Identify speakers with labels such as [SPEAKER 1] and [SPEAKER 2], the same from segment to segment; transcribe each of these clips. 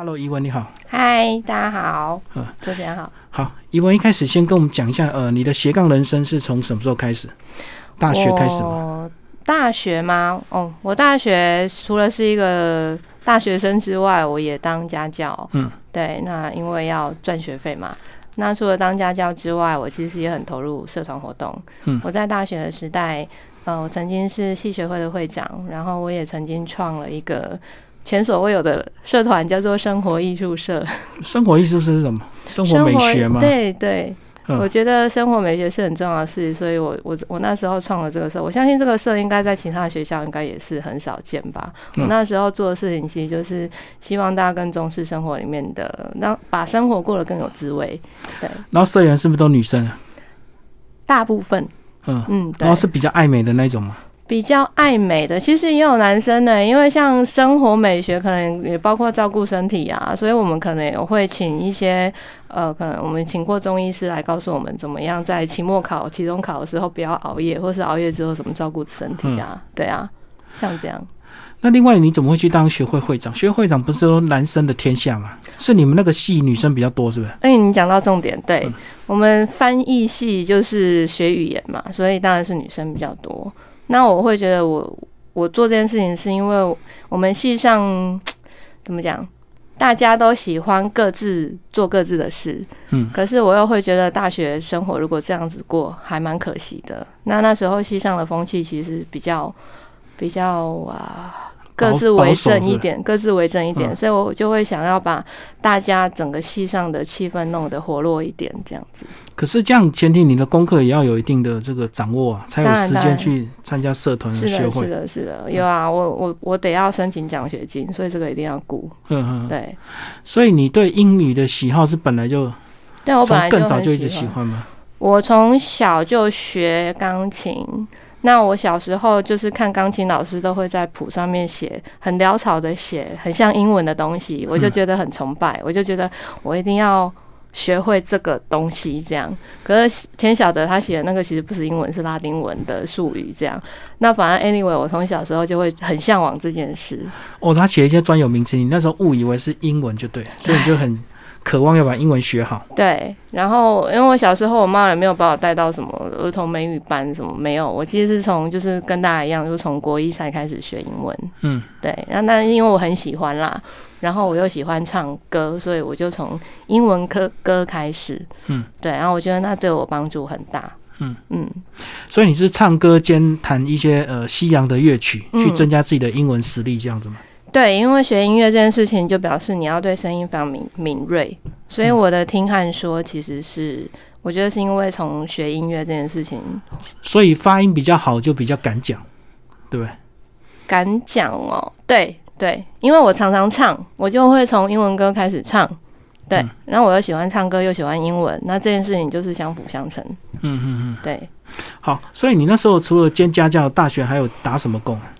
[SPEAKER 1] Hello，怡文你好。
[SPEAKER 2] 嗨，大家好。
[SPEAKER 1] 嗯，
[SPEAKER 2] 主持人好。
[SPEAKER 1] 好，怡文一开始先跟我们讲一下，呃，你的斜杠人生是从什么时候开始？大学开始吗？
[SPEAKER 2] 我大学吗？哦，我大学除了是一个大学生之外，我也当家教。
[SPEAKER 1] 嗯，
[SPEAKER 2] 对，那因为要赚学费嘛。那除了当家教之外，我其实也很投入社团活动。
[SPEAKER 1] 嗯
[SPEAKER 2] 我在大学的时代，呃，我曾经是系学会的会长，然后我也曾经创了一个前所未有的社团，叫做生活艺术社。
[SPEAKER 1] 生活艺术社是什么？生活美学吗？
[SPEAKER 2] 对对，
[SPEAKER 1] 嗯
[SPEAKER 2] 我觉得生活美学是很重要的事，所以我我我那时候创了这个社，我相信这个社应该在其他学校应该也是很少见吧。
[SPEAKER 1] 嗯
[SPEAKER 2] 我那时候做的事情其实就是希望大家更重视生活里面的，让把生活过得更有滋味。对，
[SPEAKER 1] 然后社员是不是都女生啊？
[SPEAKER 2] 大部分
[SPEAKER 1] 嗯，
[SPEAKER 2] 嗯，对
[SPEAKER 1] 然后，是比较爱美的那种嘛。
[SPEAKER 2] 比较爱美的，其实也有男生的，因为像生活美学可能也包括照顾身体啊，所以我们可能也会请一些呃，可能我们请过中医师来告诉我们怎么样在期末考、期中考的时候不要熬夜，或是熬夜之后怎么照顾身体啊，对啊，像这样。
[SPEAKER 1] 那另外你怎么会去当学会会长？学会会长不是说男生的天下吗？是你们那个系女生比较多，是不是？
[SPEAKER 2] 哎，你讲到重点，对、
[SPEAKER 1] 嗯
[SPEAKER 2] 我们翻译系就是学语言嘛，所以当然是女生比较多。那我会觉得我我做这件事情是因为我们系上 怎么讲，大家都喜欢各自做各自的事，
[SPEAKER 1] 嗯，
[SPEAKER 2] 可是我又会觉得大学生活如果这样子过，还蛮可惜的。那那时候系上的风气其实比较比较啊。各自为政一点，各自为政一点，
[SPEAKER 1] 嗯
[SPEAKER 2] 所以我就会想要把大家整个系上的气氛弄得活络一点，这样子。
[SPEAKER 1] 可是这样前提你的功课也要有一定的这个掌握啊，才有时间去参加社团学会
[SPEAKER 2] 是。的，是的，有啊，我我我得要申请奖学金，所以这个一定要顾。
[SPEAKER 1] 嗯嗯。嗯
[SPEAKER 2] 对，
[SPEAKER 1] 所以你对英语的喜好是本来就
[SPEAKER 2] 对我本来
[SPEAKER 1] 更早就一直
[SPEAKER 2] 喜欢。
[SPEAKER 1] 喜欢吗？
[SPEAKER 2] 我从小就学钢琴。那我小时候就是看钢琴老师都会在谱上面写很潦草的写很像英文的东西，我就觉得很崇拜，我就觉得我一定要学会这个东西。这样，可是天晓得他写的那个其实不是英文，是拉丁文的术语。这样，那反正 anyway，我从小时候就会很向往这件事。
[SPEAKER 1] 哦，他写一些专有名词，你那时候误以为是英文就对，所以你就很渴望要把英文学好。
[SPEAKER 2] 对，然后因为我小时候我妈也没有把我带到什么儿童美语班什么没有，我其实是从就是跟大家一样，就是从国一才开始学英文。
[SPEAKER 1] 嗯，
[SPEAKER 2] 对，那那因为我很喜欢啦，然后我又喜欢唱歌，所以我就从英文歌歌开始。
[SPEAKER 1] 嗯，
[SPEAKER 2] 对，然后我觉得那对我帮助很大。
[SPEAKER 1] 嗯
[SPEAKER 2] 嗯，
[SPEAKER 1] 所以你是唱歌兼弹一些呃西洋的乐曲，
[SPEAKER 2] 嗯
[SPEAKER 1] 去增加自己的英文实力，这样子吗？
[SPEAKER 2] 对，因为学音乐这件事情，就表示你要对声音非常敏敏锐，所以我的听和说其实是。我觉得是因为从学音乐这件事情
[SPEAKER 1] 所以发音比较好，就比较敢讲，对不对？
[SPEAKER 2] 敢讲哦，对对，因为我常常唱，我就会从英文歌开始唱，对，
[SPEAKER 1] 嗯
[SPEAKER 2] 然后我又喜欢唱歌，又喜欢英文，那这件事情就是相辅相成，
[SPEAKER 1] 嗯嗯嗯。
[SPEAKER 2] 对。
[SPEAKER 1] 好，所以你那时候除了兼家教，大学还有打什么工啊？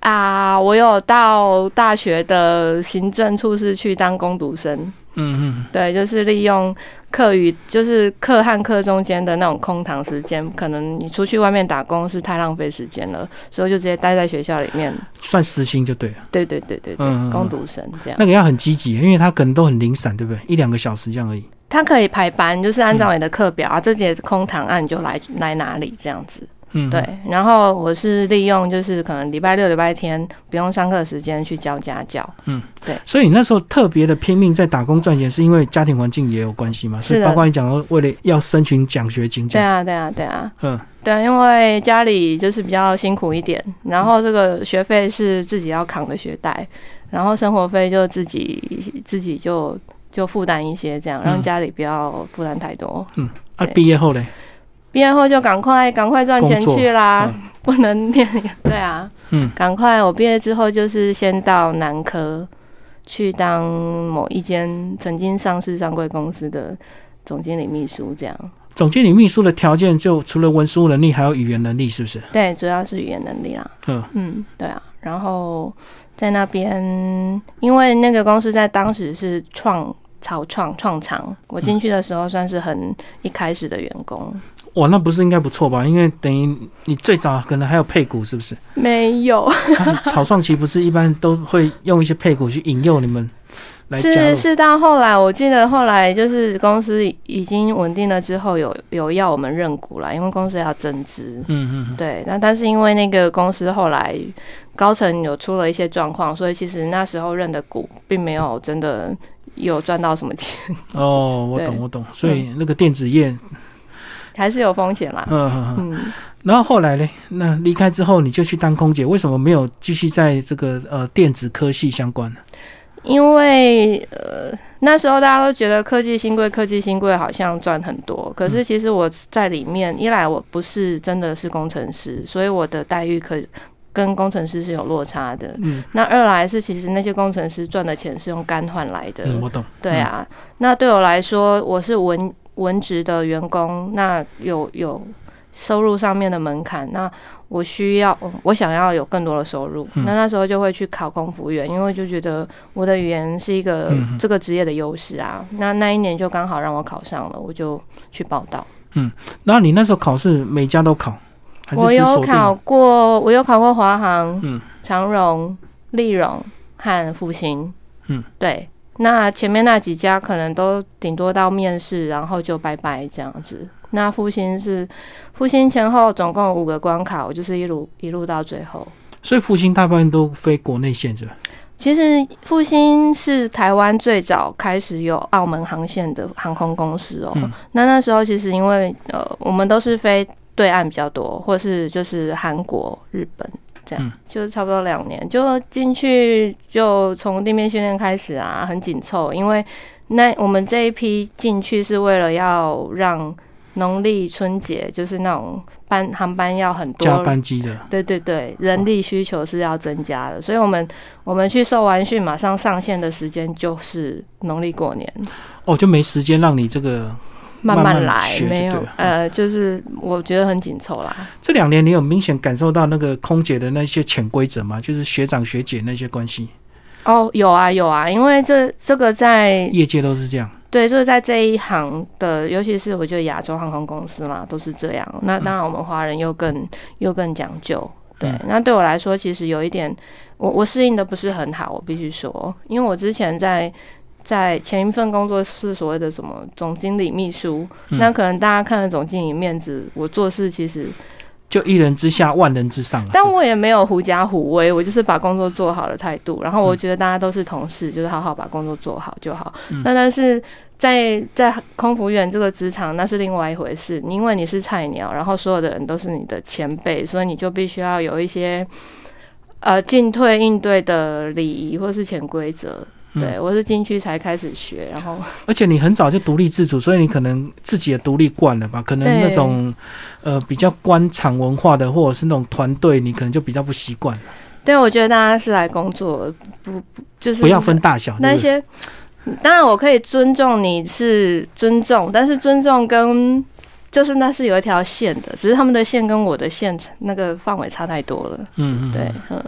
[SPEAKER 2] 啊，我有到大学的行政处室去当工读生，
[SPEAKER 1] 嗯嗯
[SPEAKER 2] 对，就是利用课余，就是课和课中间的那种空堂时间，可能你出去外面打工是太浪费时间了，所以就直接待在学校里面。
[SPEAKER 1] 算时薪就对了。
[SPEAKER 2] 对对对对对，工读生这样。
[SPEAKER 1] 那个要很积极，因为他可能都很零散，对不对？一两个小时这样而已。
[SPEAKER 2] 他可以排班，就是按照你的课表啊，这节空堂啊，你就来来哪里这样子。
[SPEAKER 1] 嗯，
[SPEAKER 2] 对，然后我是利用就是可能礼拜六、礼拜天不用上课的时间去教家教。嗯，对。
[SPEAKER 1] 所以你那时候特别的拼命在打工赚钱，是因为家庭环境也有关系吗？
[SPEAKER 2] 是的。
[SPEAKER 1] 包括你讲到为了要申请奖学金。
[SPEAKER 2] 对啊，对啊，对啊，
[SPEAKER 1] 嗯。
[SPEAKER 2] 对，因为家里就是比较辛苦一点，然后这个学费是自己要扛的学贷，然后生活费就自己自己就就负担一些，这样让
[SPEAKER 1] 嗯。
[SPEAKER 2] 家里不要负担太多。
[SPEAKER 1] 嗯，啊，
[SPEAKER 2] 对。
[SPEAKER 1] 毕业后嘞，
[SPEAKER 2] 毕业后就赶快赶快赚钱去啦，
[SPEAKER 1] 嗯
[SPEAKER 2] 不能念。对啊，
[SPEAKER 1] 嗯
[SPEAKER 2] 赶快！我毕业之后就是先到南科去当某一间曾经上市上柜公司的总经理秘书，这样。
[SPEAKER 1] 总经理秘书的条件就除了文书能力，还有语言能力，是不是？
[SPEAKER 2] 对，主要是语言能力啦。
[SPEAKER 1] 嗯
[SPEAKER 2] 嗯，对啊。然后在那边，因为那个公司在当时是创草创创厂，我进去的时候算是很一开始的员工。
[SPEAKER 1] 哇，那不是应该不错吧？因为等于你最早可能还有配股，是不是？
[SPEAKER 2] 没有，
[SPEAKER 1] 草创期不是一般都会用一些配股去引诱你们来？
[SPEAKER 2] 是是到后来，我记得后来就是公司已经稳定了之后，有有要我们认股了，因为公司要增资。
[SPEAKER 1] 嗯嗯嗯，
[SPEAKER 2] 对，那但是因为那个公司后来高层有出了一些状况，所以其实那时候认的股并没有真的有赚到什么钱，
[SPEAKER 1] 哦，我懂我懂，所以那个电子业，
[SPEAKER 2] 还是有风险啦。
[SPEAKER 1] 嗯嗯然后后来呢？那离开之后你就去当空姐，为什么没有继续在这个呃电子科系相关呢？
[SPEAKER 2] 因为呃那时候大家都觉得科技新贵，科技新贵好像赚很多，可是其实我在里面，一来我不是真的是工程师，所以我的待遇可跟工程师是有落差的。
[SPEAKER 1] 嗯
[SPEAKER 2] 那二来是其实那些工程师赚的钱是用肝换来的，
[SPEAKER 1] 嗯，我懂。
[SPEAKER 2] 对啊。那对我来说，我是文文职的员工，那有有收入上面的门槛，那我需要我想要有更多的收入，
[SPEAKER 1] 嗯
[SPEAKER 2] 那那时候就会去考空服员，因为就觉得我的语言是一个
[SPEAKER 1] 嗯
[SPEAKER 2] 这个职业的优势啊。那那一年就刚好让我考上了，我就去报道。
[SPEAKER 1] 嗯，那你那时候考试每家都考，
[SPEAKER 2] 我有考过，我有考过华航、
[SPEAKER 1] 嗯
[SPEAKER 2] 长荣、立荣和复兴。
[SPEAKER 1] 嗯，
[SPEAKER 2] 对。那前面那几家可能都顶多到面试，然后就拜拜这样子。那复兴是复兴前后总共有五个关卡，我就是一路一路到最后。
[SPEAKER 1] 所以复兴大部分都飞国内线是吧？
[SPEAKER 2] 其实复兴是台湾最早开始有澳门航线的航空公司哦。
[SPEAKER 1] 嗯
[SPEAKER 2] 那那时候其实因为呃，我们都是飞对岸比较多，或是就是韩国、日本这样，
[SPEAKER 1] 嗯
[SPEAKER 2] 就差不多两年就进去，就从地面训练开始啊，很紧凑。因为那我们这一批进去是为了要让农历春节就是那种班航班要很多
[SPEAKER 1] 加班机的，
[SPEAKER 2] 对对对，人力需求是要增加的，所以我们我们去受完训，马上上线的时间就是农历过年，
[SPEAKER 1] 哦，就没时间让你这个
[SPEAKER 2] 慢
[SPEAKER 1] 慢慢
[SPEAKER 2] 来没有呃，就是我觉得很紧凑啦。
[SPEAKER 1] 这两年你有明显感受到那个空姐的那些潜规则吗？就是学长学姐那些关系，
[SPEAKER 2] 哦，有啊有啊，因为这这个在
[SPEAKER 1] 业界都是这样。
[SPEAKER 2] 对，就是在这一行的，尤其是我觉得亚洲航空公司嘛，都是这样。那当然，我们华人又更又更讲究。对，
[SPEAKER 1] 嗯
[SPEAKER 2] 那对我来说，其实有一点，我我适应的不是很好，我必须说，因为我之前在在前一份工作是所谓的什么总经理秘书，
[SPEAKER 1] 嗯
[SPEAKER 2] 那可能大家看了总经理面子，我做事其实，
[SPEAKER 1] 就一人之下，万人之上啊。
[SPEAKER 2] 但我也没有狐假虎威，我就是把工作做好的态度。然后我觉得大家都是同事，就是好好把工作做好就好。
[SPEAKER 1] 嗯
[SPEAKER 2] 那但是在在空服员这个职场，那是另外一回事。因为你是菜鸟，然后所有的人都是你的前辈，所以你就必须要有一些呃进退应对的礼仪或是潜规则。
[SPEAKER 1] 嗯
[SPEAKER 2] 对我是进去才开始学，然后
[SPEAKER 1] 而且你很早就独立自主，所以你可能自己也独立惯了吧？可能那种呃比较官场文化的，或者是那种团队，你可能就比较不习惯。
[SPEAKER 2] 对我觉得大家是来工作，不不就是
[SPEAKER 1] 不要分大小，
[SPEAKER 2] 那些。当然，我可以尊重你是尊重，但是尊重跟就是那是有一条线的，只是他们的线跟我的线那个范围差太多了。
[SPEAKER 1] 嗯嗯，
[SPEAKER 2] 对，嗯，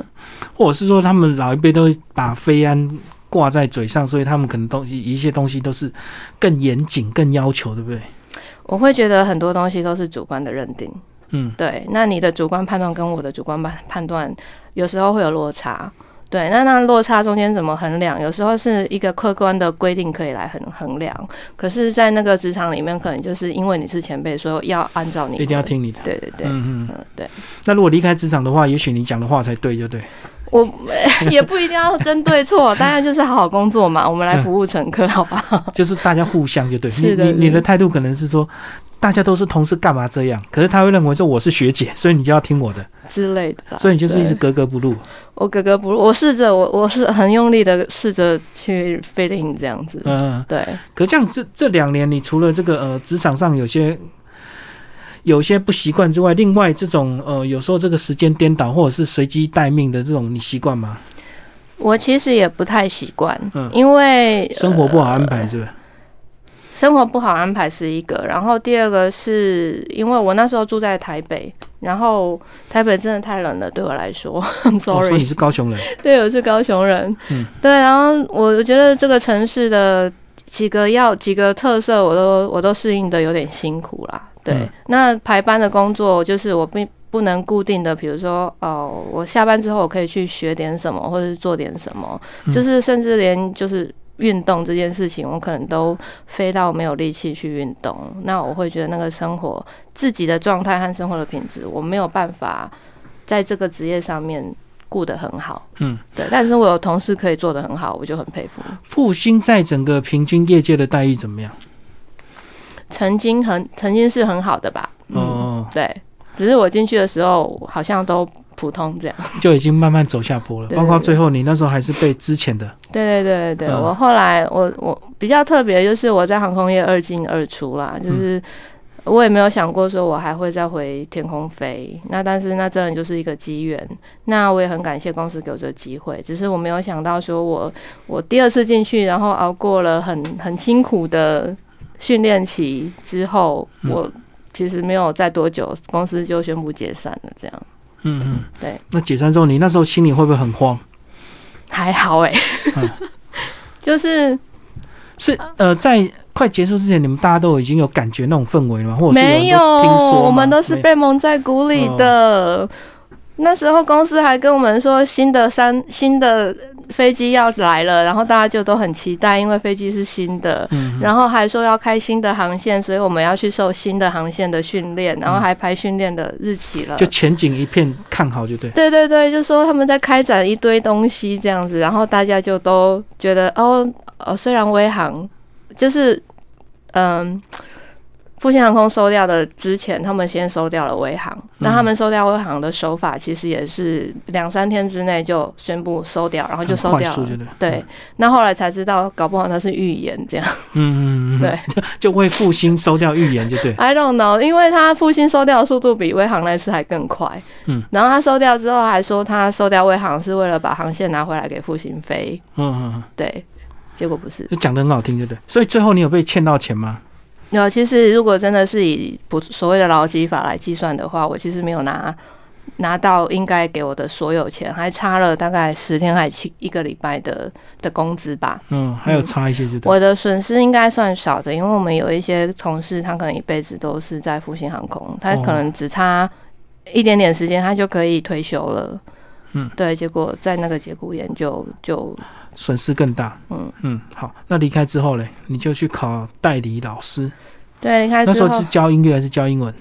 [SPEAKER 1] 或者是说他们老一辈都会把非安挂在嘴上，所以他们可能东西一些东西都是更严谨、更要求，对不对？
[SPEAKER 2] 我会觉得很多东西都是主观的认定。
[SPEAKER 1] 嗯，
[SPEAKER 2] 对，那你的主观判断跟我的主观判判断有时候会有落差。对，那那落差中间怎么衡量？有时候是一个客观的规定可以来衡衡量，可是，在那个职场里面，可能就是因为你是前辈，所以要按照你
[SPEAKER 1] 一定要。听你的。
[SPEAKER 2] 对对对，
[SPEAKER 1] 嗯嗯。
[SPEAKER 2] 嗯，对。
[SPEAKER 1] 那如果离开职场的话，也许你讲的话才对，就对。
[SPEAKER 2] 我 也不一定要针对错，大家就是好好工作嘛，我们来服务乘客，好吧？
[SPEAKER 1] 就是大家互相就对。
[SPEAKER 2] 是的
[SPEAKER 1] 你你你
[SPEAKER 2] 的
[SPEAKER 1] 的态度可能是说，大家都是同事，干嘛这样？可是他会认为说我是学姐，所以你就要听我的，
[SPEAKER 2] 之类的啦。
[SPEAKER 1] 所以你就是一直格格不入。
[SPEAKER 2] 我格格不入，我试着我我是很用力的试着去 fit in 这样子。
[SPEAKER 1] 嗯、
[SPEAKER 2] 对，
[SPEAKER 1] 可这样这这两年，你除了这个呃职场上有些有些不习惯之外，另外这种呃有时候这个时间颠倒或者是随机待命的这种，你习惯吗？
[SPEAKER 2] 我其实也不太习惯，
[SPEAKER 1] 嗯。
[SPEAKER 2] 因为
[SPEAKER 1] 生活不好安排是不是？
[SPEAKER 2] 生活不好安排是一个，然后第二个是因为我那时候住在台北，然后台北真的太冷了，对我来说 sorry，、
[SPEAKER 1] 你是高雄人，
[SPEAKER 2] 对，我是高雄人，
[SPEAKER 1] 嗯。
[SPEAKER 2] 对，然后我觉得这个城市的几个要几个特色，我都我都适应的有点辛苦啦，对，
[SPEAKER 1] 嗯
[SPEAKER 2] 那排班的工作就是我并不能固定的，比如说哦，我下班之后我可以去学点什么，或者是做点什么，
[SPEAKER 1] 嗯
[SPEAKER 2] 就是甚至连就是。运动这件事情，我可能都飞到没有力气去运动，那我会觉得那个生活自己的状态和生活的品质，我没有办法在这个职业上面顾得很好。
[SPEAKER 1] 嗯，
[SPEAKER 2] 对，但是我有同事可以做得很好，我就很佩服。
[SPEAKER 1] 复兴在整个平均业界的待遇怎么样？
[SPEAKER 2] 曾经很曾经是很好的吧？嗯，
[SPEAKER 1] 哦，
[SPEAKER 2] 对，只是我进去的时候好像都普通这样。
[SPEAKER 1] 就已经慢慢走下坡了。
[SPEAKER 2] 对
[SPEAKER 1] 包括最后你那时候还是被之前的，
[SPEAKER 2] 对对对对对，
[SPEAKER 1] 嗯
[SPEAKER 2] 我后来我我比较特别，就是我在航空业二进二出啦，就是我也没有想过说我还会再回天空飞，那但是那真的就是一个机缘，那我也很感谢公司给我这个机会，只是我没有想到说我我第二次进去，然后熬过了很很辛苦的训练期之后，
[SPEAKER 1] 嗯
[SPEAKER 2] 我其实没有再多久，公司就宣布解散了，这样
[SPEAKER 1] 嗯嗯，
[SPEAKER 2] 对。
[SPEAKER 1] 那解散之后，你那时候心里会不会很慌？
[SPEAKER 2] 还好哎、
[SPEAKER 1] 嗯
[SPEAKER 2] 就是
[SPEAKER 1] 是呃，在快结束之前，你们大家都已经有感觉那种氛围了吗？或
[SPEAKER 2] 没
[SPEAKER 1] 有
[SPEAKER 2] 我们都是被蒙在鼓里的。那时候公司还跟我们说新的三新的飞机要来了，然后大家就都很期待，因为飞机是新的。
[SPEAKER 1] 嗯，
[SPEAKER 2] 然后还说要开新的航线，所以我们要去受新的航线的训练，然后还排训练的日期了。
[SPEAKER 1] 就前景一片看好，就对。
[SPEAKER 2] 对对对，就说他们在开展一堆东西这样子，然后大家就都觉得哦哦，虽然微航就是嗯。复兴航空收掉的之前，他们先收掉了威航。那他们收掉威航的手法，其实也是两三天之内就宣布收掉，然后就收掉了。
[SPEAKER 1] 对。
[SPEAKER 2] 对，那后来才知道，搞不好那是预言这样。
[SPEAKER 1] 嗯嗯嗯，
[SPEAKER 2] 对
[SPEAKER 1] 就为复兴收掉预言，就对。
[SPEAKER 2] I don't know，因为他复兴收掉的速度比威航那次还更快。
[SPEAKER 1] 嗯，
[SPEAKER 2] 然后他收掉之后还说他收掉威航是为了把航线拿回来给复兴飞。
[SPEAKER 1] 嗯嗯嗯，
[SPEAKER 2] 对，结果不是。
[SPEAKER 1] 就讲的很好听，就对。所以最后你有被欠到钱吗？
[SPEAKER 2] 有，其实如果真的是以不所谓的劳基法来计算的话，我其实没有拿拿到应该给我的所有钱，还差了大概十天还七一个礼拜的的工资吧。
[SPEAKER 1] 嗯，还有差一些，就对。
[SPEAKER 2] 我的损失应该算少的，因为我们有一些同事，他可能一辈子都是在复兴航空，他可能只差一点点时间，他就可以退休了。
[SPEAKER 1] 嗯，
[SPEAKER 2] 对，结果在那个节骨眼就就
[SPEAKER 1] 损失更大。
[SPEAKER 2] 嗯
[SPEAKER 1] 嗯，好，那离开之后嘞，你就去考代理老师。
[SPEAKER 2] 对离开之后
[SPEAKER 1] 那时候是，教音乐还是教英文？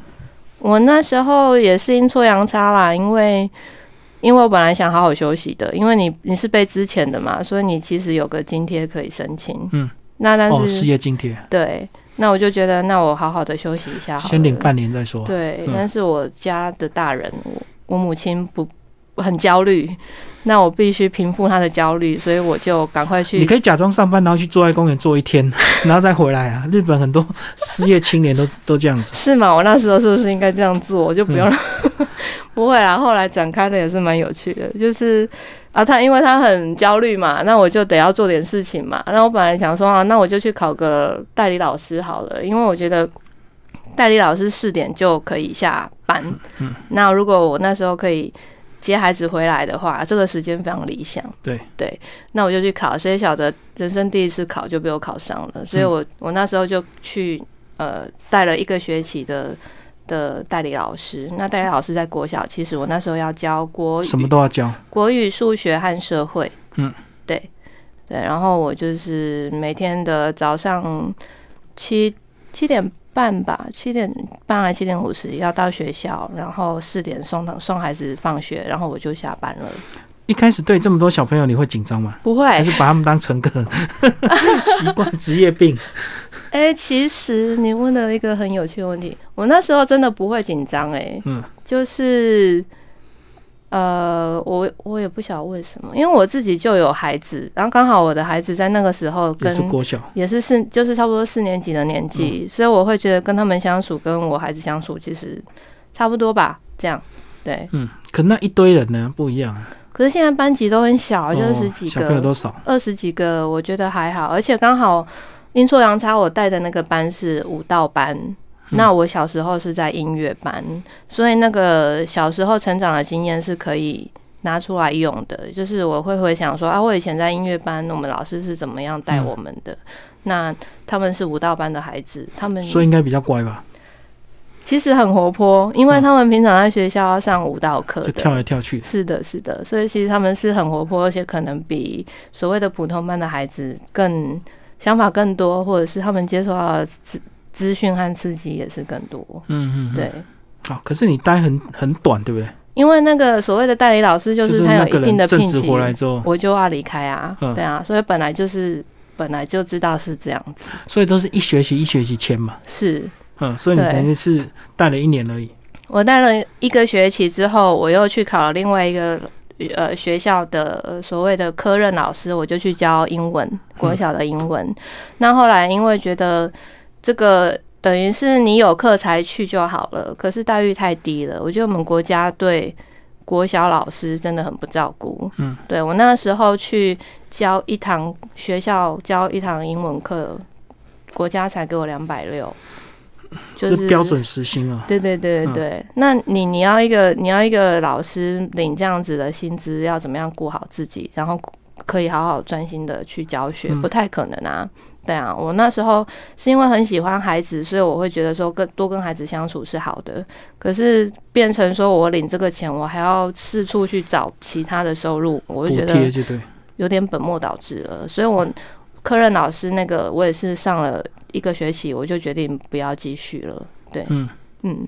[SPEAKER 2] 我那时候也是阴错阳差啦，因为因为我本来想好好休息的，因为你你是被之前的嘛，所以你其实有个津贴可以申请。
[SPEAKER 1] 嗯，
[SPEAKER 2] 那但
[SPEAKER 1] 哦，
[SPEAKER 2] 是、
[SPEAKER 1] 失业津贴，
[SPEAKER 2] 对，那我就觉得那我好好的休息一下好，
[SPEAKER 1] 先领半年再说。
[SPEAKER 2] 对，
[SPEAKER 1] 嗯
[SPEAKER 2] 但是我家的大人，我我母亲不很焦虑，那我必须平复他的焦虑，所以我就赶快去你。
[SPEAKER 1] 可以假装上班，然后去坐在公园坐一天，然后再回来啊。日本很多失业青年都 都这样子。
[SPEAKER 2] 是吗？我那时候是不是应该这样做？我就不用了。
[SPEAKER 1] 嗯
[SPEAKER 2] 不会啦，后来展开的也是蛮有趣的，就是啊，他因为他很焦虑嘛，那我就得要做点事情嘛。那我本来想说啊，那我就去考个代理老师好了，因为我觉得代理老师四点就可以下班。
[SPEAKER 1] 嗯，
[SPEAKER 2] 那如果我那时候可以接孩子回来的话，这个时间非常理想。
[SPEAKER 1] 对
[SPEAKER 2] 对，那我就去考，谁晓得人生第一次考就被我考上了，所以我、我那时候就去呃带了一个学期的的代理老师。那代理老师在国小，其实我那时候要教国语、
[SPEAKER 1] 什么都要教。
[SPEAKER 2] 国语、数学和社会。
[SPEAKER 1] 嗯，
[SPEAKER 2] 对对，然后我就是每天的早上七七点半吧，七点半还七点五十要到学校，然后四点送他送孩子放学，然后我就下班了。
[SPEAKER 1] 一开始对这么多小朋友，你会紧张吗？
[SPEAKER 2] 不会，
[SPEAKER 1] 还是把他们当乘客？习惯职业病。
[SPEAKER 2] 哎、其实你问了一个很有趣的问题，我那时候真的不会紧张，哎，
[SPEAKER 1] 嗯，
[SPEAKER 2] 就是。呃，我我也不晓得为什么，因为我自己就有孩子，然后刚好我的孩子在那个时候
[SPEAKER 1] 也
[SPEAKER 2] 跟
[SPEAKER 1] 是国小。
[SPEAKER 2] 也是四，就是差不多四年级的年纪，所以我会觉得跟他们相处，跟我孩子相处其实差不多吧。这样，对。
[SPEAKER 1] 嗯，可那一堆人呢不一样啊，
[SPEAKER 2] 可是现在班级都很小，就十几
[SPEAKER 1] 小朋友
[SPEAKER 2] 个。二十几个，我觉得还好。而且刚好阴错阳差，我带的那个班是舞蹈班。那我小时候是在音乐班，所以那个小时候成长的经验是可以拿出来用的。就是我会回想说啊，我以前在音乐班，我们老师是怎么样带我们的。那他们是舞蹈班的孩子，他们
[SPEAKER 1] 所以应该比较乖吧？
[SPEAKER 2] 其实很活泼，因为他们平常在学校要上舞蹈课的，
[SPEAKER 1] 就跳来跳去。
[SPEAKER 2] 是的，是的，所以其实他们是很活泼，而且可能比所谓的普通班的孩子更想法更多，或者是他们接受到资讯和刺激也是更多。
[SPEAKER 1] 嗯嗯，
[SPEAKER 2] 对。
[SPEAKER 1] 好，可是你待很很短，对不对？
[SPEAKER 2] 因为那个所谓的代理老师，就是他有一定的聘期，我就要离开啊。对啊，所以本来就是本来就知道是这样子，
[SPEAKER 1] 所以都是一学期一学期签嘛。
[SPEAKER 2] 是，
[SPEAKER 1] 嗯，所以你等于是带了一年而已。
[SPEAKER 2] 我带了一个学期之后，我又去考了另外一个呃学校的所谓的科任老师，我就去教英文国小的英文。那后来因为觉得这个。等于是你有课才去就好了，可是待遇太低了。我觉得我们国家对国小老师真的很不照顾。嗯，对我那时候去教一堂学校教一堂英文课，国家才给我两百六，
[SPEAKER 1] 就是标准时薪啊。
[SPEAKER 2] 对对对对对，那你你要一个你要一个老师领这样子的薪资，要怎么样顾好自己，然后可以好好专心的去教学，不太可能啊。对啊，我那时候是因为很喜欢孩子，所以我会觉得说，跟多跟孩子相处是好的。可是变成说我领这个钱，我还要四处去找其他的收入，我就觉得有点本末倒置了。所以我科任老师那个，我也是上了一个学期，我就决定不要继续了。对，嗯
[SPEAKER 1] 嗯，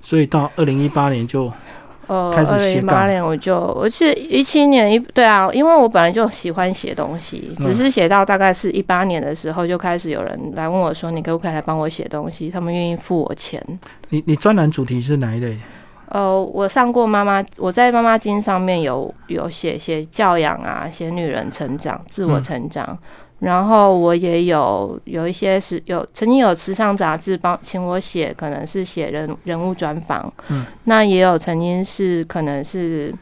[SPEAKER 1] 所以到二零一八年就。
[SPEAKER 2] 呃，二零一八年我就，我是一七年一对啊，因为我本来就喜欢写东西，只是写到大概是一八年的时候，就开始有人来问我说：“你可不可以来帮我写东西？”他们愿意付我钱。
[SPEAKER 1] 你你专栏主题是哪一类？
[SPEAKER 2] 呃，我上过妈妈，我在妈妈经上面有有写写教养啊，写女人成长、自我成长。然后我也有有一些是有曾经有时尚杂志帮请我写，可能是写人人物专访。嗯，那也有曾经是可能是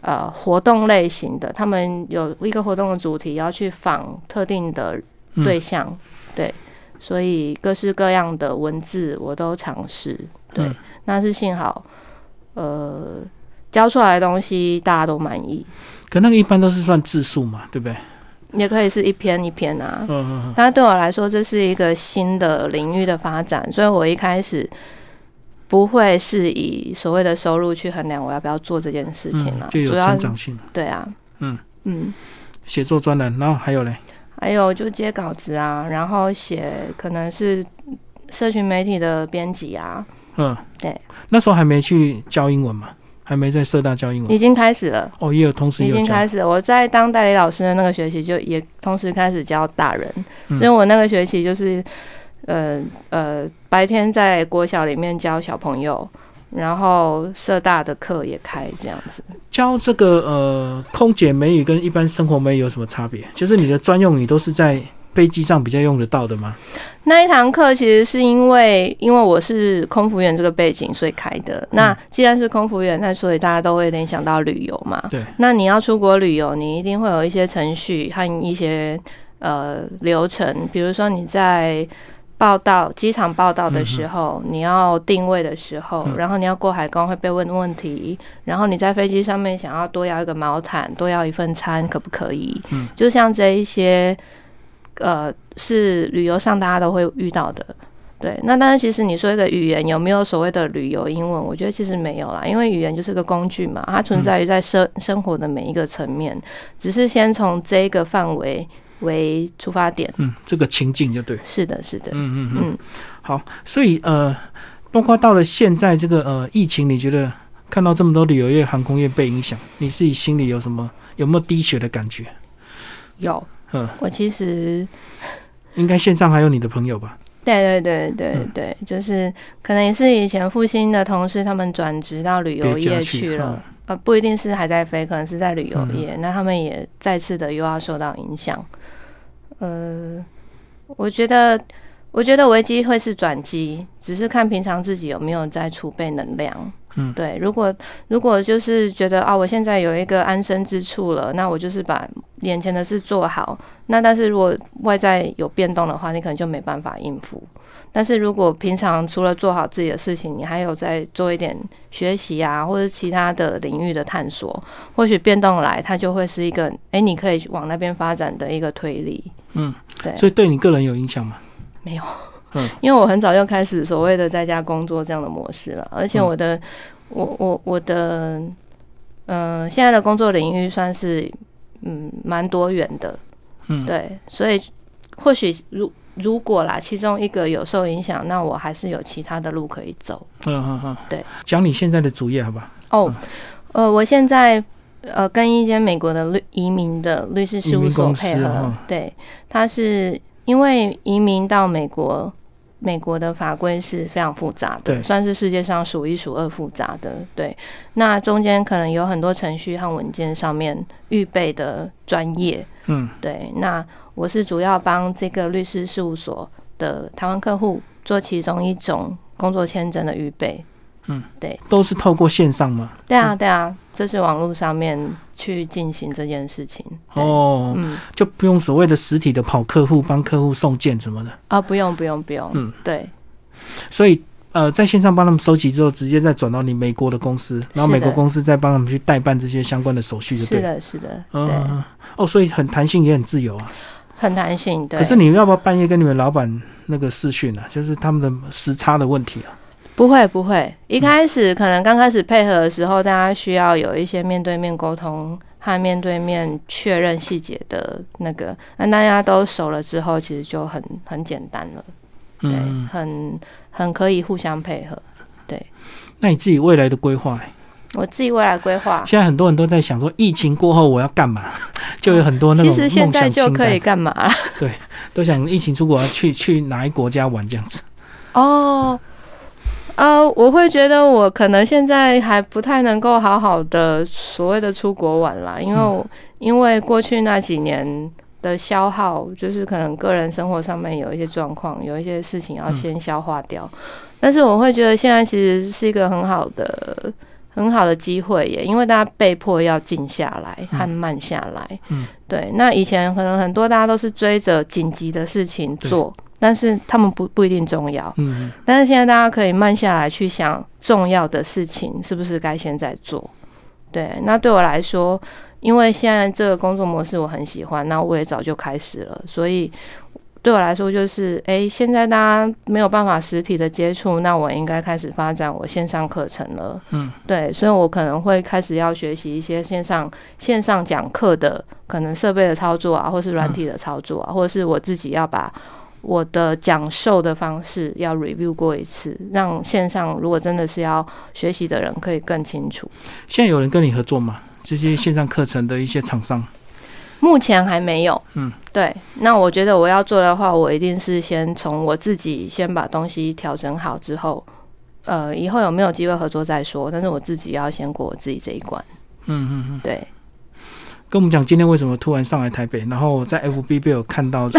[SPEAKER 2] 呃活动类型的，他们有一个活动的主题要去访特定的对象，对，所以各式各样的文字我都尝试。对，那是幸好，呃，教出来的东西大家都满意。
[SPEAKER 1] 可那个一般都是算字数嘛，对不对？
[SPEAKER 2] 也可以是一篇一篇啊，嗯嗯。那对我来说，这是一个新的领域的发展，所以我一开始不会是以所谓的收入去衡量我要不要做这件事情了，
[SPEAKER 1] 就有成长性。
[SPEAKER 2] 对啊，嗯。嗯，
[SPEAKER 1] 写作专栏，然后还有嘞，
[SPEAKER 2] 还有就接稿子啊，然后写可能是社群媒体的编辑啊，嗯，对，
[SPEAKER 1] 那时候还没去教英文嘛。还没在社大教英文，
[SPEAKER 2] 已经开始了。
[SPEAKER 1] 哦，也有同时
[SPEAKER 2] 已经开始。我在当代理老师的那个学期，就也同时开始教大人。所以我那个学期就是，呃呃，白天在国小里面教小朋友，然后社大的课也开这样子。
[SPEAKER 1] 教这个呃空姐美语跟一般生活美语有什么差别？就是你的专用语都是在。飞机上比较用得到的吗？
[SPEAKER 2] 那一堂课其实是因为，因为我是空服员这个背景，所以开的。那既然是空服员，那所以大家都会联想到旅游嘛。
[SPEAKER 1] 对。
[SPEAKER 2] 那你要出国旅游，你一定会有一些程序和一些呃流程，比如说你在报到机场报到的时候，你要定位的时候，然后你要过海关会被问问题，然后你在飞机上面想要多要一个毛毯，多要一份餐，可不可以？嗯。就像这一些。呃，是旅游上大家都会遇到的，对。那但是其实你说一个语言有没有所谓的旅游英文？我觉得其实没有啦，因为语言就是个工具嘛，它存在于在生生活的每一个层面，只是先从这个范围为出发点。
[SPEAKER 1] 嗯，这个情境就对。
[SPEAKER 2] 是的，是的。
[SPEAKER 1] 嗯嗯嗯。好，所以呃，包括到了现在这个呃疫情，你觉得看到这么多旅游业、航空业被影响，你自己心里有什么有没有滴血的感觉？
[SPEAKER 2] 有。嗯，我其实
[SPEAKER 1] 应该线上还有你的朋友吧？
[SPEAKER 2] 对对对对对，就是可能也是以前复兴的同事，他们转职到旅游业去了，呃，不一定是还在飞，可能是在旅游业，那他们也再次的又要受到影响。呃，我觉得，我觉得危机会是转机，只是看平常自己有没有在储备能量。嗯，对，如果如果就是觉得啊，我现在有一个安身之处了，那我就是把眼前的事做好。那但是如果外在有变动的话，你可能就没办法应付。但是如果平常除了做好自己的事情，你还有在做一点学习啊，或者其他的领域的探索，或许变动来，它就会是一个哎，你可以往那边发展的一个推力。
[SPEAKER 1] 嗯，对。所以对你个人有影响吗？
[SPEAKER 2] 没有。
[SPEAKER 1] 嗯。
[SPEAKER 2] 因为我很早就开始所谓的在家工作这样的模式了，而且我的、我我我的嗯、呃现在的工作领域算是嗯蛮多元的，
[SPEAKER 1] 嗯，
[SPEAKER 2] 对，所以或许如如果啦，其中一个有受影响，那我还是有其他的路可以走。
[SPEAKER 1] 嗯嗯嗯，
[SPEAKER 2] 对，
[SPEAKER 1] 讲你现在的主业好吧？
[SPEAKER 2] 哦，呃，我现在呃跟一间美国的律移民的律师事务所配合对，他是因为移民到美国。美国的法规是非常复杂的，
[SPEAKER 1] 对
[SPEAKER 2] 算是世界上数一数二复杂的。对，那中间可能有很多程序和文件上面预备的专业，
[SPEAKER 1] 嗯
[SPEAKER 2] 对，那我是主要帮这个律师事务所的台湾客户做其中一种工作签证的预备。
[SPEAKER 1] 嗯，对都是透过线上吗？
[SPEAKER 2] 对啊，对啊，这是网络上面去进行这件事情。
[SPEAKER 1] 哦，
[SPEAKER 2] 嗯，
[SPEAKER 1] 就不用所谓的实体的跑客户，帮客户送件什么的。
[SPEAKER 2] 啊，不用，不用，不用。
[SPEAKER 1] 嗯，
[SPEAKER 2] 对，
[SPEAKER 1] 所以呃，在线上帮他们收集之后，直接再转到你美国的公司，然后美国公司再帮他们去代办这些相关的手续，就是对了。
[SPEAKER 2] 的，是的，
[SPEAKER 1] 嗯哦，所以很弹性，也很自由啊。
[SPEAKER 2] 很弹性。对，
[SPEAKER 1] 可是你要不要半夜跟你们老板那个视讯啊？就是他们的时差的问题啊。
[SPEAKER 2] 不会，不会。一开始可能刚开始配合的时候，大家需要有一些面对面沟通和面对面确认细节的那个，那大家都熟了之后，其实就很很简单了。对，
[SPEAKER 1] 嗯，
[SPEAKER 2] 很很可以互相配合。
[SPEAKER 1] 对那你自己未来的规划欸、
[SPEAKER 2] 我自己未来规划，
[SPEAKER 1] 现在很多人都在想说，疫情过后我要干嘛？就有很多那
[SPEAKER 2] 其
[SPEAKER 1] 种梦
[SPEAKER 2] 实现在就可以
[SPEAKER 1] 单，
[SPEAKER 2] 干嘛对？
[SPEAKER 1] 都想疫情出国要去去哪一国家玩这样子。
[SPEAKER 2] 哦，呃，我会觉得我可能现在还不太能够好好的所谓的出国玩啦，因为我、因为过去那几年的消耗，就是可能个人生活上面有一些状况，有一些事情要先消化掉。但是我会觉得现在其实是一个很好的。很好的机会耶，因为大家被迫要静下来和慢下来。
[SPEAKER 1] 嗯，
[SPEAKER 2] 对。那以前可能很多大家都是追着紧急的事情做，但是他们不不一定重要。
[SPEAKER 1] 嗯，
[SPEAKER 2] 但是现在大家可以慢下来去想重要的事情是不是该现在做。对，那对我来说，因为现在这个工作模式我很喜欢，那我也早就开始了，所以对我来说就是，哎，现在大家没有办法实体的接触，那我应该开始发展我线上课程了。
[SPEAKER 1] 嗯，
[SPEAKER 2] 对，所以我可能会开始要学习一些线上线上讲课的可能设备的操作啊，或是软体的操作啊，或者是我自己要把。我的讲授的方式要 review 过一次，让线上如果真的是要学习的人可以更清楚。
[SPEAKER 1] 现在有人跟你合作吗？这些线上课程的一些厂商，
[SPEAKER 2] 目前还没有，
[SPEAKER 1] 嗯，
[SPEAKER 2] 对。那我觉得我要做的话，我一定是先从我自己先把东西调整好之后，呃，以后有没有机会合作再说。但是我自己要先过我自己这一关。
[SPEAKER 1] 嗯嗯嗯，
[SPEAKER 2] 对，
[SPEAKER 1] 跟我们讲今天为什么突然上来台北，然后在 FB 被我看到，就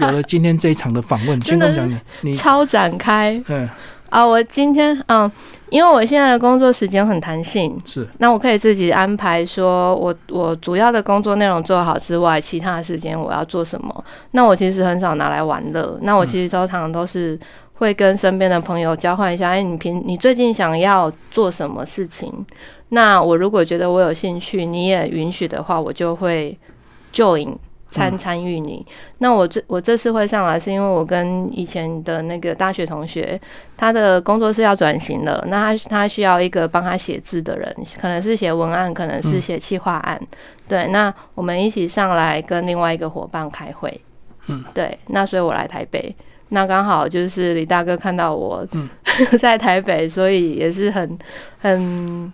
[SPEAKER 1] 有了今天这一场的访问。先跟我们讲你你
[SPEAKER 2] 超展开
[SPEAKER 1] 嗯
[SPEAKER 2] 啊！我今天嗯，因为我现在的工作时间很弹性，
[SPEAKER 1] 是
[SPEAKER 2] 那我可以自己安排，说我我主要的工作内容做好之外，其他的时间我要做什么。那我其实很少拿来玩乐，那我其实通常都是会跟身边的朋友交换一下，哎，你平你最近想要做什么事情？那我如果觉得我有兴趣，你也允许的话，我就会 join 参参与你。那我这我这次会上来，是因为我跟以前的那个大学同学，他的工作室要转型了，那他他需要一个帮他写字的人，可能是写文案，可能是写企划案。对，那我们一起上来跟另外一个伙伴开会。
[SPEAKER 1] 嗯，
[SPEAKER 2] 对，那所以我来台北。那刚好就是李大哥看到我
[SPEAKER 1] 嗯
[SPEAKER 2] 在台北，所以也是很很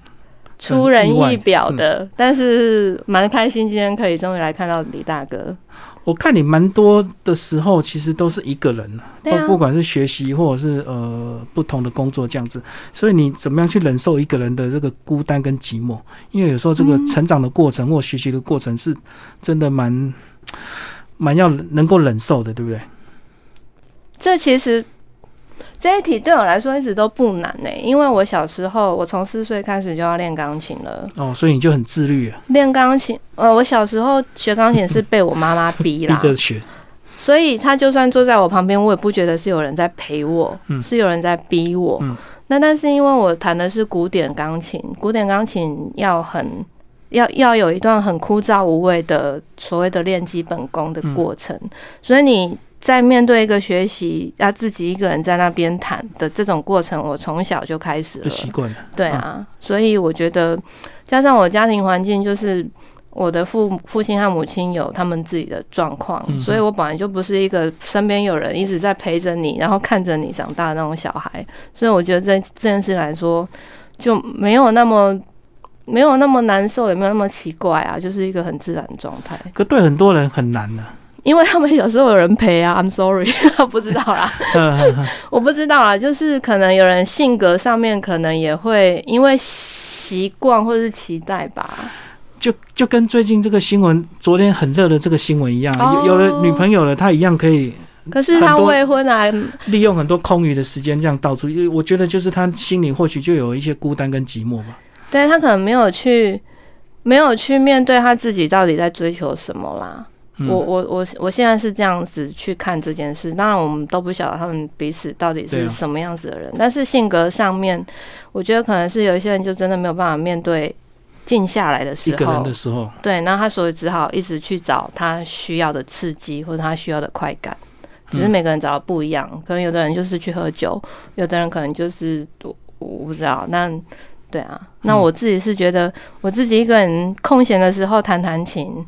[SPEAKER 2] 出人意表的，但是蛮开心，今天可以终于来看到李大哥。
[SPEAKER 1] 我看你蛮多的时候，其实都是一个人，
[SPEAKER 2] 对啊
[SPEAKER 1] 不不管是学习或者是呃不同的工作这样子，所以你怎么样去忍受一个人的这个孤单跟寂寞？因为有时候这个成长的过程或学习的过程是真的蛮蛮要能够忍受的，对不对？
[SPEAKER 2] 这其实这一题对我来说一直都不难呢、因为我小时候我从四岁开始就要练钢琴了。
[SPEAKER 1] 哦，所以你就很自律啊，
[SPEAKER 2] 练钢琴，呃，我小时候学钢琴是被我妈妈逼
[SPEAKER 1] 逼
[SPEAKER 2] 啦，
[SPEAKER 1] 着学。
[SPEAKER 2] 所以他就算坐在我旁边，我也不觉得是有人在陪我，
[SPEAKER 1] 嗯
[SPEAKER 2] 是有人在逼我。
[SPEAKER 1] 嗯
[SPEAKER 2] 那但是因为我弹的是古典钢琴，古典钢琴要很要要有一段很枯燥无味的所谓的练基本功的过程，所以你在面对一个学习，要自己一个人在那边谈的这种过程，我从小就开始了，
[SPEAKER 1] 习惯了。
[SPEAKER 2] 对啊，所以我觉得，加上我家庭环境，就是我的父父亲和母亲有他们自己的状况，所以我本来就不是一个身边有人一直在陪着你，然后看着你长大的那种小孩，所以我觉得这这件事来说，就没有那么没有那么难受，也没有那么奇怪啊，就是一个很自然的状态。
[SPEAKER 1] 可对很多人很难呢。
[SPEAKER 2] 因为他们有时候有人陪啊，I'm sorry，不知道啦，我不知道啦，就是可能有人性格上面可能也会因为习惯或者是期待吧，
[SPEAKER 1] 就就跟最近这个新闻，昨天很热的这个新闻一样，有有了女朋友了，他一样可以，
[SPEAKER 2] 可是他未婚啊，
[SPEAKER 1] 利用很多空余的时间这样到处，我觉得就是他心里或许就有一些孤单跟寂寞吧，
[SPEAKER 2] 对他可能没有去没有去面对他自己到底在追求什么啦。我我我我现在是这样子去看这件事，当然我们都不晓得他们彼此到底是什么样子的人，但是性格上面，我觉得可能是有一些人就真的没有办法面对静下来的时候，
[SPEAKER 1] 一个人的时候，
[SPEAKER 2] 对，那他所以只好一直去找他需要的刺激或者他需要的快感，只是每个人找到不一样，可能有的人就是去喝酒，有的人可能就是我我不知道，那对啊，那我自己是觉得我自己一个人空闲的时候弹弹琴。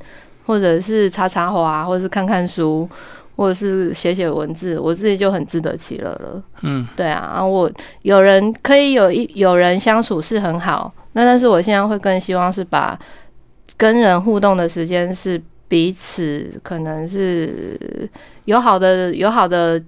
[SPEAKER 2] 或者是插插花，或者是看看书，或者是写写文字，我自己就很自得其乐了。嗯，对啊，我有人可以有一有人相处是很好，那但是我现在会更希望是把跟人互动的时间是彼此可能是友好的友好的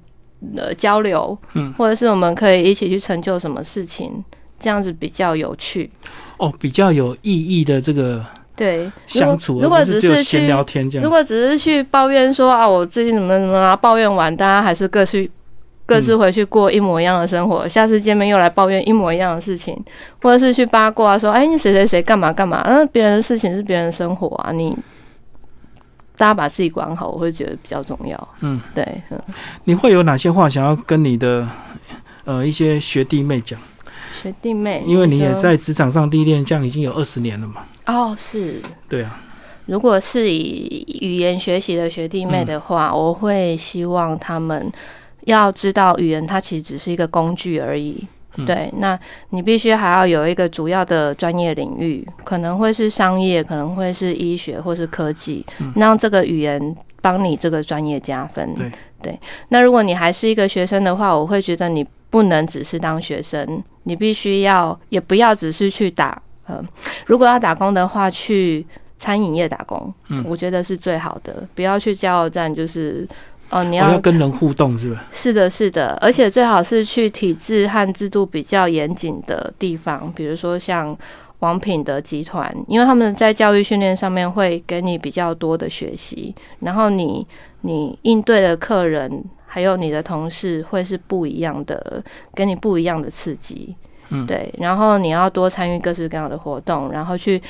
[SPEAKER 2] 呃交流，嗯，或者是我们可以一起去成就什么事情，这样子比较有趣。
[SPEAKER 1] 哦，比较有意义的这个。
[SPEAKER 2] 对，
[SPEAKER 1] 相处
[SPEAKER 2] 如果只是
[SPEAKER 1] 去聊天这样，
[SPEAKER 2] 如果只是去抱怨说啊，我最近怎么怎么啊，抱怨完，大家还是各去各自回去过一模一样的生活，下次见面又来抱怨一模一样的事情，或者是去八卦说，哎，你谁谁谁干嘛干嘛？那别人的事情是别人的生活啊，你大家把自己管好，我会觉得比较重要。嗯，对，嗯，
[SPEAKER 1] 你会有哪些话想要跟你的呃一些学弟妹讲？
[SPEAKER 2] 学弟妹，
[SPEAKER 1] 因为你也在职场上历练，这样已经有二十年了嘛。
[SPEAKER 2] 哦，是，
[SPEAKER 1] 对啊。
[SPEAKER 2] 如果是以语言学习的学弟妹的话，我会希望他们要知道，语言它其实只是一个工具而已。对，那你必须还要有一个主要的专业领域，可能会是商业，可能会是医学或是科技，让这个语言帮你这个专业加分。
[SPEAKER 1] 对，
[SPEAKER 2] 对。那如果你还是一个学生的话，我会觉得你不能只是当学生，你必须要，也不要只是去打。嗯，如果要打工的话，去餐饮业打工，嗯，我觉得是最好的。不要去加油站，就是哦，你要
[SPEAKER 1] 跟人互动，是吧？
[SPEAKER 2] 是的，是的，而且最好是去体制和制度比较严谨的地方，比如说像王品的集团，因为他们在教育训练上面会给你比较多的学习，然后你你应对的客人还有你的同事会是不一样的，给你不一样的刺激。对，然后你要多参与各式各样的活动，然后去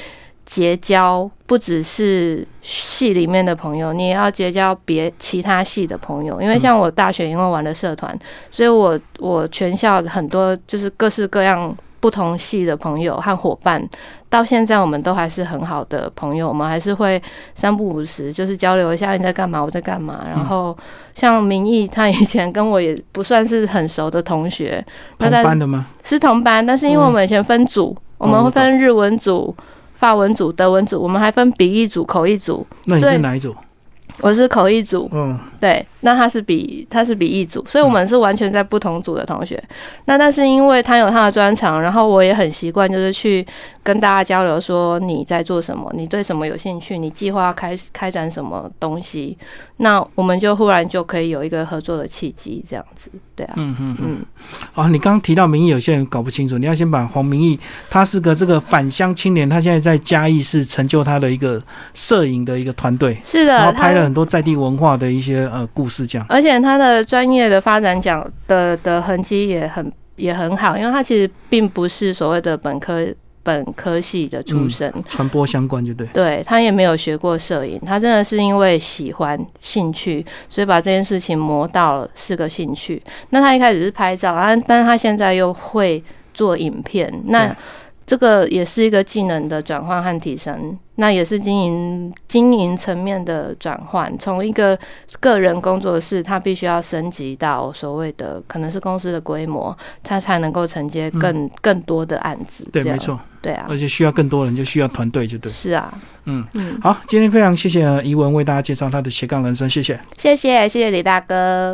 [SPEAKER 2] 结交不只是系里面的朋友，你也要结交别其他系的朋友。因为像我大学因为玩的社团，所以我我全校很多就是各式各样。不同系的朋友和伙伴，到现在我们都还是很好的朋友。我们还是会三不五时，就是交流一下你在干嘛，我在干嘛。然后像明义，他以前跟我也不算是很熟的同学，
[SPEAKER 1] 同班的吗？
[SPEAKER 2] 是同班，但是因为我们以前分组，我们会分日文组、法文组、德文组，我们还分笔译组、口译组。
[SPEAKER 1] 那你是哪一组？
[SPEAKER 2] 我是口译组，嗯，对，那他是笔他是笔译组，所以我们是完全在不同组的同学。那但是因为他有他的专长，然后我也很习惯，就是去跟大家交流，说你在做什么，你对什么有兴趣，你计划开开展什么东西。那我们就忽然就可以有一个合作的契机，这样子，对啊，嗯嗯
[SPEAKER 1] 嗯。哦，你刚刚提到名义，有些人搞不清楚，你要先把黄明义，他是个这个返乡青年，他现在在嘉义市成就他的一个摄影的一个团队，
[SPEAKER 2] 是的，
[SPEAKER 1] 然后拍了很多在地文化的一些呃故事，这样。
[SPEAKER 2] 而且他的专业的发展讲的的痕迹也很也很好，因为他其实并不是所谓的本科。本科系的出身，
[SPEAKER 1] 传播相关就对。
[SPEAKER 2] 对他也没有学过摄影，他真的是因为喜欢兴趣，所以把这件事情磨到了是个兴趣。那他一开始是拍照，但但是他现在又会做影片。那这个也是一个技能的转换和提升，那也是经营经营层面的转换。从一个个人工作室，它必须要升级到所谓的可能是公司的规模，它才能够承接更、更多的案子。
[SPEAKER 1] 对，没错，
[SPEAKER 2] 对啊
[SPEAKER 1] 而，且需要更多人，就需要团队，就对。
[SPEAKER 2] 是啊，
[SPEAKER 1] 嗯，
[SPEAKER 2] 嗯，
[SPEAKER 1] 好，今天非常谢谢怡文为大家介绍他的斜杠人生，谢谢。
[SPEAKER 2] 谢谢谢谢李大哥。